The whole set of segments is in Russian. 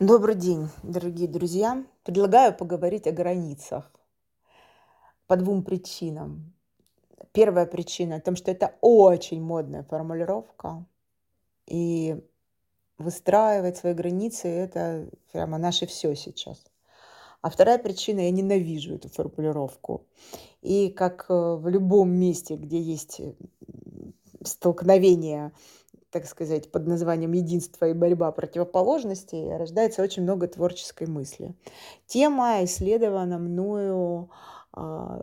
Добрый день, дорогие друзья. Предлагаю поговорить о границах по двум причинам. Первая причина в том, что это очень модная формулировка. И выстраивать свои границы – это прямо наше все сейчас. А вторая причина – я ненавижу эту формулировку. И как э, в любом месте, где есть столкновение так сказать, под названием «Единство и борьба противоположностей» рождается очень много творческой мысли. Тема исследована мною а,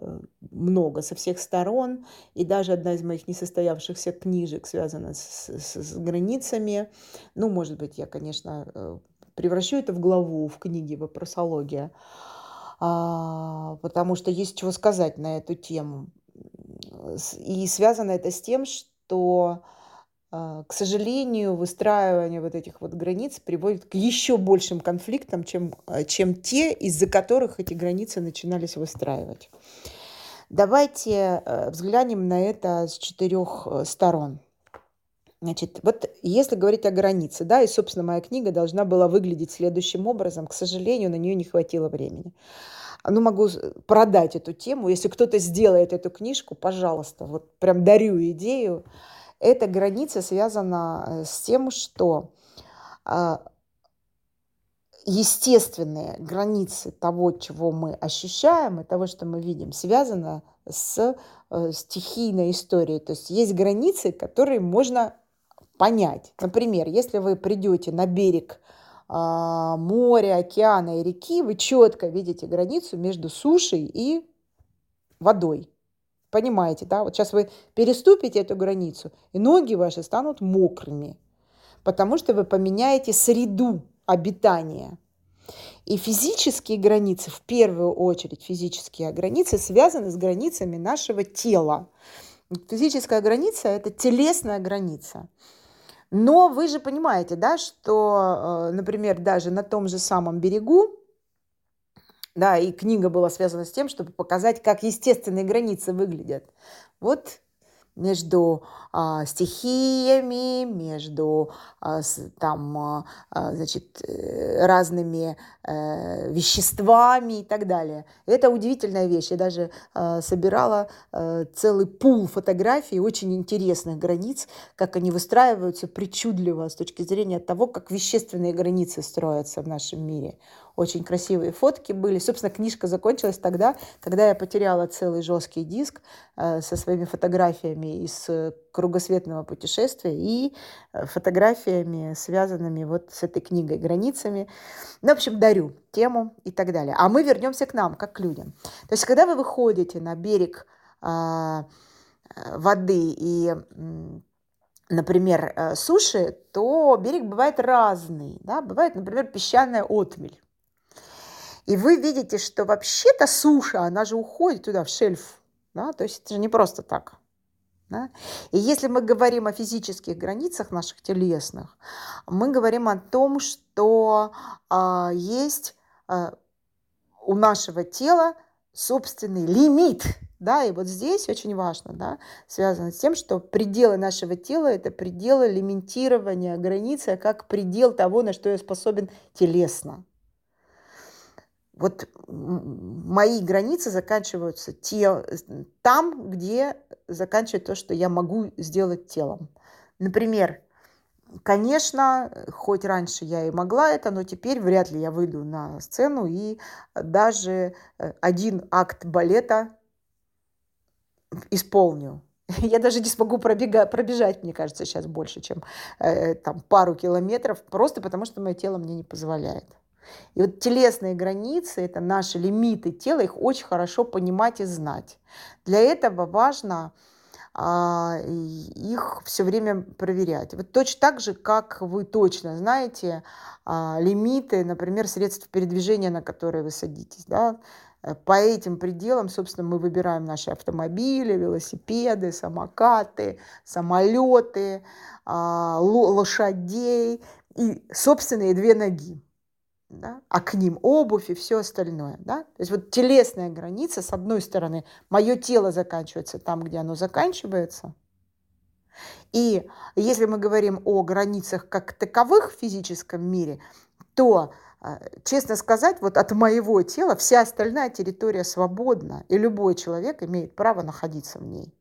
много со всех сторон, и даже одна из моих несостоявшихся книжек связана с, с, с границами. Ну, может быть, я, конечно, э, превращу это в главу в книге «Вопросология», а, потому что есть чего сказать на эту тему. И связано это с тем, что к сожалению, выстраивание вот этих вот границ приводит к еще большим конфликтам, чем, а, чем те, из-за которых эти границы начинались выстраивать. Давайте э, взглянем на это с четырех э, сторон. Значит, вот если говорить о границе, да, и, собственно, моя книга должна была выглядеть следующим образом, к сожалению, на нее не хватило времени. Ну, могу продать эту тему. Если кто-то сделает эту книжку, пожалуйста, вот прям дарю идею. Эта граница связана э, с тем, что а, естественные границы того, чего мы ощущаем и того, что мы видим, связано с э, стихийной историей. То есть есть границы, которые можно понять. Например, если вы придете на берег а, моря, океана и реки, вы четко видите границу между сушей и водой. Понимаете, да? Вот сейчас вы переступите эту границу, и ноги ваши станут мокрыми, потому что вы поменяете среду обитания. И физические границы, в первую очередь физические границы, связаны с границами нашего тела. Физическая граница – это телесная граница. Но вы же понимаете, да, что, э, например, даже на том же самом берегу да, и книга была связана с тем, чтобы показать, как естественные границы выглядят. Вот между а, стихиями, между а, с, там, а, а значит, э, разными а, веществами и так далее. Это удивительная вещь. Я даже а, собирала а, целый пул фотографий очень интересных границ, как они выстраиваются причудливо с точки зрения того, как вещественные границы строятся в нашем мире очень красивые фотки были. Собственно, книжка закончилась тогда, когда я потеряла целый жесткий диск э, со своими фотографиями из э, кругосветного путешествия и э, фотографиями, связанными вот с этой книгой «Границами». Ну, в общем, дарю тему и так далее. А мы вернемся к нам, как к людям. То есть, когда вы выходите на берег а, воды и например, суши, то берег бывает разный. Да? Бывает, например, песчаная отмель. И вы видите, что вообще-то суша, она же уходит туда, в шельф. Да? То есть это же не просто так. Да? И если мы говорим о физических границах наших телесных, мы говорим о том, что а, есть а, у нашего тела собственный лимит. Да, и вот здесь очень важно, да, связано с тем, что пределы нашего тела – это пределы лимитирования границы, как предел того, на что я способен телесно вот мои границы заканчиваются те, там, где заканчивается то, что я могу сделать телом. Например, конечно, хоть раньше я и могла это, но теперь вряд ли я выйду на сцену и даже э, один акт балета исполню. Я даже не смогу пробега, пробежать, мне кажется, сейчас больше, чем э, там, пару километров, просто потому что мое тело мне не позволяет. И вот телесные границы, это наши лимиты тела, их очень хорошо понимать и знать. Для этого важно а, их все время проверять. Вот точно так же, как вы точно знаете а, лимиты, например, средств передвижения, на которые вы садитесь. Да? По этим пределам, собственно, мы выбираем наши автомобили, велосипеды, самокаты, самолеты, а, лошадей и собственные две ноги да, а к ним обувь и все остальное. Да? То есть вот телесная граница, с одной стороны, мое тело заканчивается там, где оно заканчивается. И если мы говорим о границах как таковых в физическом мире, то, а, честно сказать, вот от моего тела вся остальная территория свободна, и любой человек имеет право находиться в ней.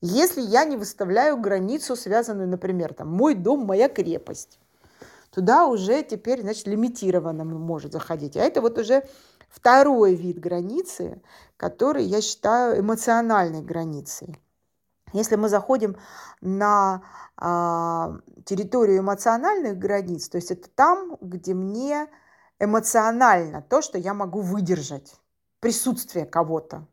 Если я не выставляю границу, связанную, например, там, мой дом, моя крепость, туда уже теперь, значит, лимитированно может заходить. А это вот уже второй вид границы, который я считаю эмоциональной границей. Если мы заходим на а, территорию эмоциональных границ, то есть это там, где мне эмоционально то, что я могу выдержать, присутствие кого-то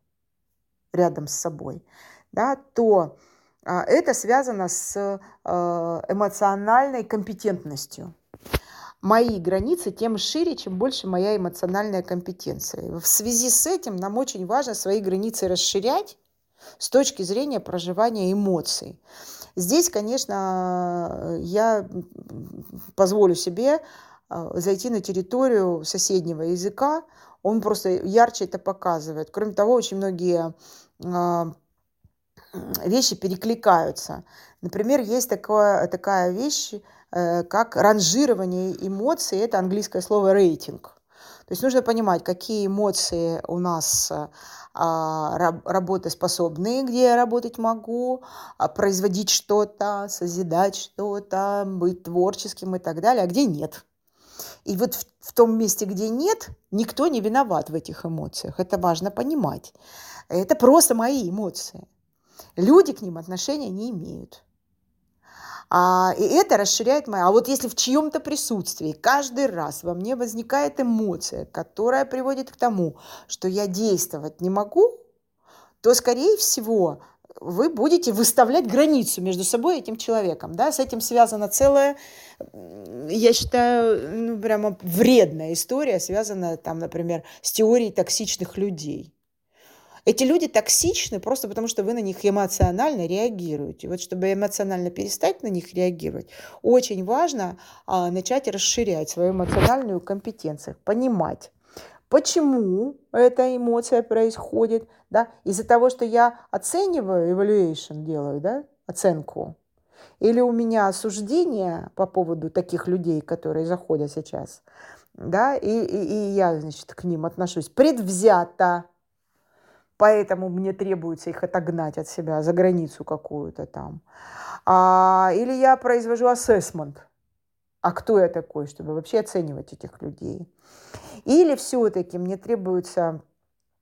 рядом с собой, да, то а, это связано с а, эмоциональной компетентностью. Мои границы тем шире, чем больше моя эмоциональная компетенция. В связи с этим нам очень важно свои границы расширять, с точки зрения проживания эмоций. Здесь, конечно, я позволю себе а, зайти на территорию соседнего языка, он просто ярче это показывает. Кроме того, очень многие а, вещи перекликаются. Например, есть такое, такая вещь, э, как ранжирование эмоций, это английское слово рейтинг. То есть нужно понимать, какие эмоции у нас а, работоспособные, где я работать могу, а, производить что-то, созидать что-то, быть творческим и так далее, а где нет. И вот в, в том месте, где нет, никто не виноват в этих эмоциях. Это важно понимать. Это просто мои эмоции. Люди к ним отношения не имеют. А, и это расширяет моя. А вот если в чьем-то присутствии каждый раз во мне возникает эмоция, которая приводит к тому, что я действовать не могу, то, скорее всего, вы будете выставлять границу между собой и этим человеком. Да? С этим связана целая, я считаю, ну, прямо вредная история, связанная, там, например, с теорией токсичных людей. Эти люди токсичны просто потому, что вы на них эмоционально реагируете. Вот чтобы эмоционально перестать на них реагировать, очень важно а, начать расширять свою эмоциональную компетенцию, понимать, почему эта эмоция происходит, да, из-за того, что я оцениваю, evaluation делаю, да, оценку, или у меня осуждение по поводу таких людей, которые заходят сейчас, да, и, и, и я, значит, к ним отношусь предвзято, поэтому мне требуется их отогнать от себя за границу какую-то там. А, или я произвожу ассессмент. А кто я такой, чтобы вообще оценивать этих людей? Или все-таки мне требуется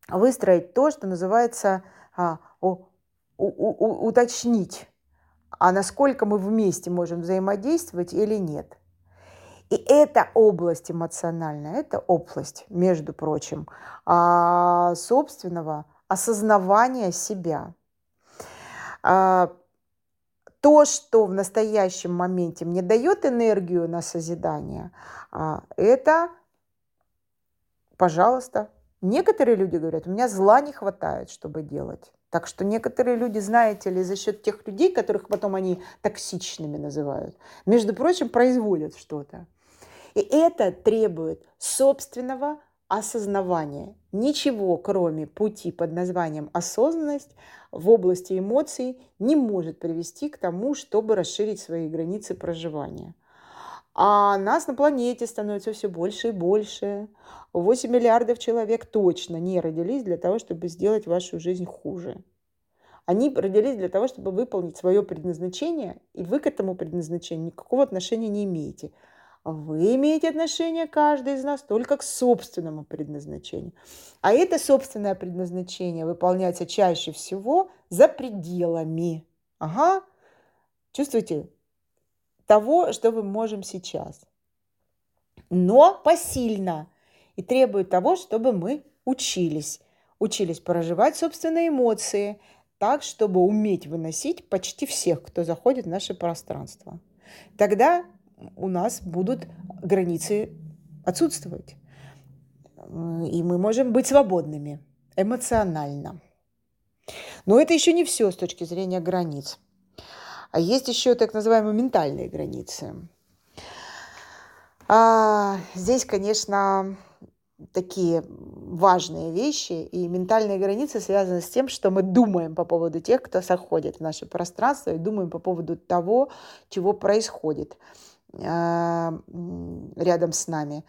выстроить то, что называется а, у, у, у, уточнить, а насколько мы вместе можем взаимодействовать или нет. И эта область эмоциональная, это область, между прочим, а, собственного осознавания себя. А, то, что в настоящем моменте мне дает энергию на созидание, а, это, пожалуйста, некоторые люди говорят, у меня зла не хватает, чтобы делать. Так что некоторые люди, знаете ли, за счет тех людей, которых потом они токсичными называют, между прочим, производят что-то. И это требует собственного осознавание. Ничего, кроме пути под названием осознанность в области эмоций не может привести к тому, чтобы расширить свои границы проживания. А нас на планете становится все больше и больше. 8 миллиардов человек точно не родились для того, чтобы сделать вашу жизнь хуже. Они родились для того, чтобы выполнить свое предназначение, и вы к этому предназначению никакого отношения не имеете. Вы имеете отношение, каждый из нас, только к собственному предназначению. А это собственное предназначение выполняется чаще всего за пределами. Ага. Чувствуете? Того, что мы можем сейчас. Но посильно. И требует того, чтобы мы учились. Учились проживать собственные эмоции так, чтобы уметь выносить почти всех, кто заходит в наше пространство. Тогда у нас будут границы отсутствовать. И мы можем быть свободными эмоционально. Но это еще не все с точки зрения границ. А есть еще так называемые ментальные границы. А, здесь, конечно, такие важные вещи, и ментальные границы связаны с тем, что мы думаем по поводу тех, кто заходит в наше пространство, и думаем по поводу того, чего происходит. Рядом с нами.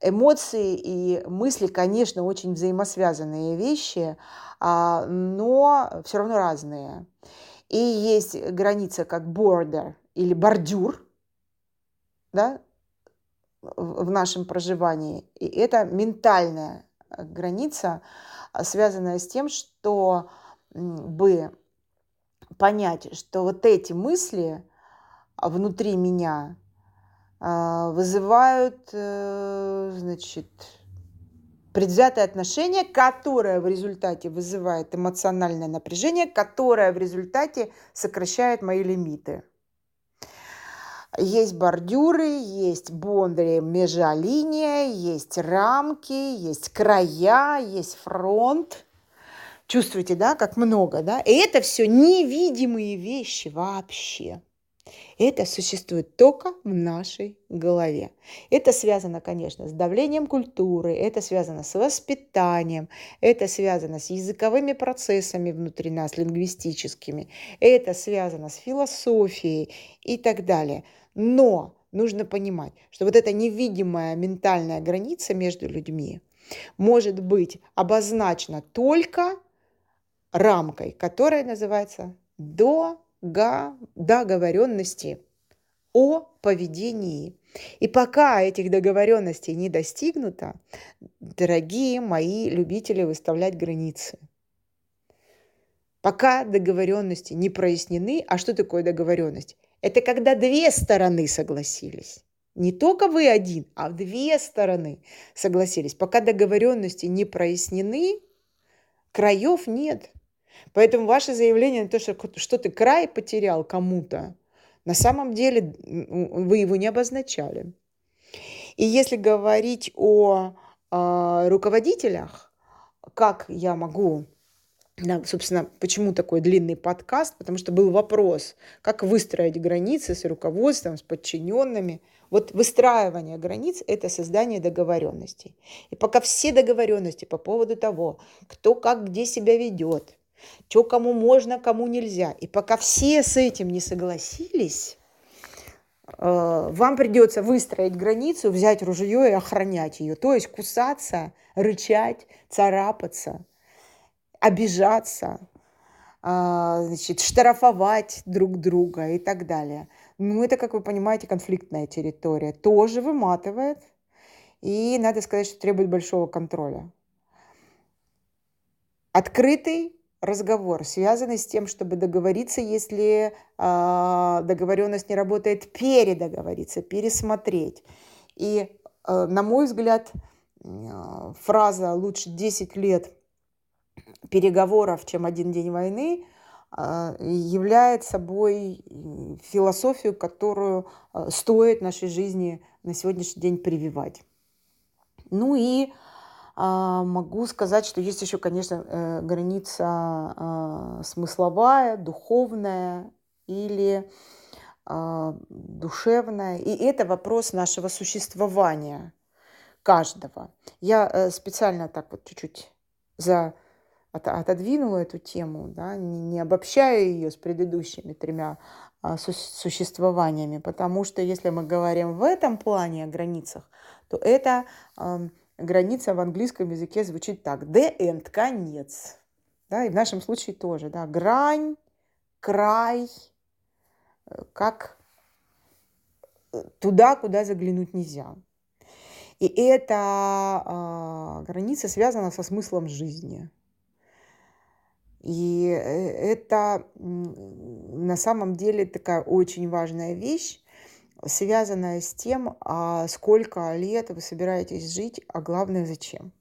Эмоции и мысли, конечно, очень взаимосвязанные вещи, а, но все равно разные. И есть граница как border или бордюр, да, в нашем проживании. И это ментальная граница, связанная с тем, что бы понять, что вот эти мысли внутри меня а, вызывают, э, значит, предвзятое отношение, которое в результате вызывает эмоциональное напряжение, которое в результате сокращает мои лимиты. Есть бордюры, есть бондари, межалиния, есть рамки, есть края, есть фронт. Чувствуете, да, как много, да? И это все невидимые вещи вообще. Это существует только в нашей голове. Это связано, конечно, с давлением культуры, это связано с воспитанием, это связано с языковыми процессами внутри нас, лингвистическими, это связано с философией и так далее. Но нужно понимать, что вот эта невидимая ментальная граница между людьми может быть обозначена только рамкой, которая называется до договоренности о поведении. И пока этих договоренностей не достигнуто, дорогие мои любители выставлять границы. Пока договоренности не прояснены, а что такое договоренность? Это когда две стороны согласились. Не только вы один, а две стороны согласились. Пока договоренности не прояснены, краев нет. Поэтому ваше заявление на то, что, что ты край потерял кому-то, на самом деле вы его не обозначали. И если говорить о э, руководителях, как я могу, да, собственно, почему такой длинный подкаст? Потому что был вопрос, как выстроить границы с руководством, с подчиненными. Вот выстраивание границ – это создание договоренностей. И пока все договоренности по поводу того, кто как где себя ведет, что кому можно, кому нельзя. И пока все с этим не согласились, э, вам придется выстроить границу, взять ружье и охранять ее. То есть кусаться, рычать, царапаться, обижаться, э, значит, штрафовать друг друга и так далее. Ну, это, как вы понимаете, конфликтная территория. Тоже выматывает. И надо сказать, что требует большого контроля. Открытый разговор, связанный с тем, чтобы договориться, если э, договоренность не работает, передоговориться, пересмотреть. И, э, на мой взгляд, э, фраза «лучше 10 лет переговоров, чем один день войны» э, является собой философию, которую э, стоит нашей жизни на сегодняшний день прививать. Ну и а, могу сказать, что есть еще, конечно, э, граница а, смысловая, духовная или а, душевная. И это вопрос нашего существования каждого. Я э, специально так вот чуть-чуть за отодвинула эту тему, да, не, обобщая ее с предыдущими тремя существованиями, потому что если мы говорим в этом плане о границах, то это граница в английском языке звучит так. The end – конец. Да, и в нашем случае тоже. Да, грань, край, э, как э, туда, куда заглянуть нельзя. И эта э, граница связана со смыслом жизни. И э, это на самом деле такая очень важная вещь, связанная с тем, а сколько лет вы собираетесь жить, а главное зачем.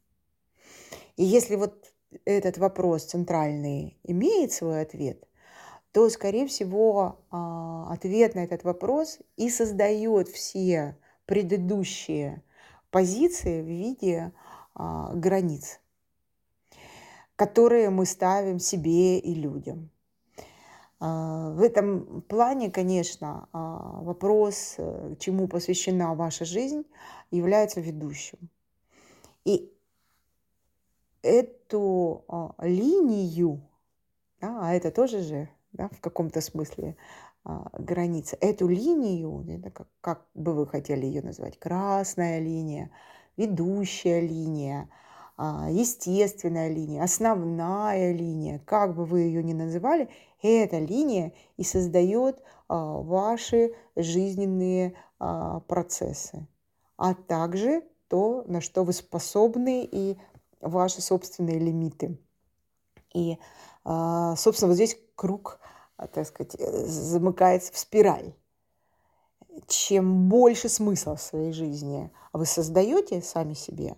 И если вот этот вопрос центральный имеет свой ответ, то, скорее всего, а, ответ на этот вопрос и создает все предыдущие позиции в виде а, границ, которые мы ставим себе и людям. А, в этом плане, конечно, а, вопрос, э, чему посвящена ваша жизнь, является ведущим. И эту а, линию, да, а это тоже же да, в каком-то смысле а, границы. Эту линию, как, как бы вы хотели ее назвать, красная линия, ведущая линия, естественная линия, основная линия, как бы вы ее ни называли, эта линия и создает а, ваши жизненные процессы, а также то, на что вы способны и ваши собственные лимиты. И, собственно, вот здесь круг а, так сказать, э, замыкается в спираль. Чем больше смысла в своей жизни вы создаете сами себе,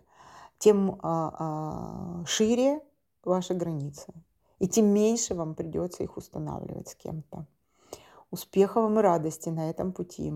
тем а, а, шире ваши границы. И тем меньше вам придется их устанавливать с кем-то. Успехов вам и радости на этом пути.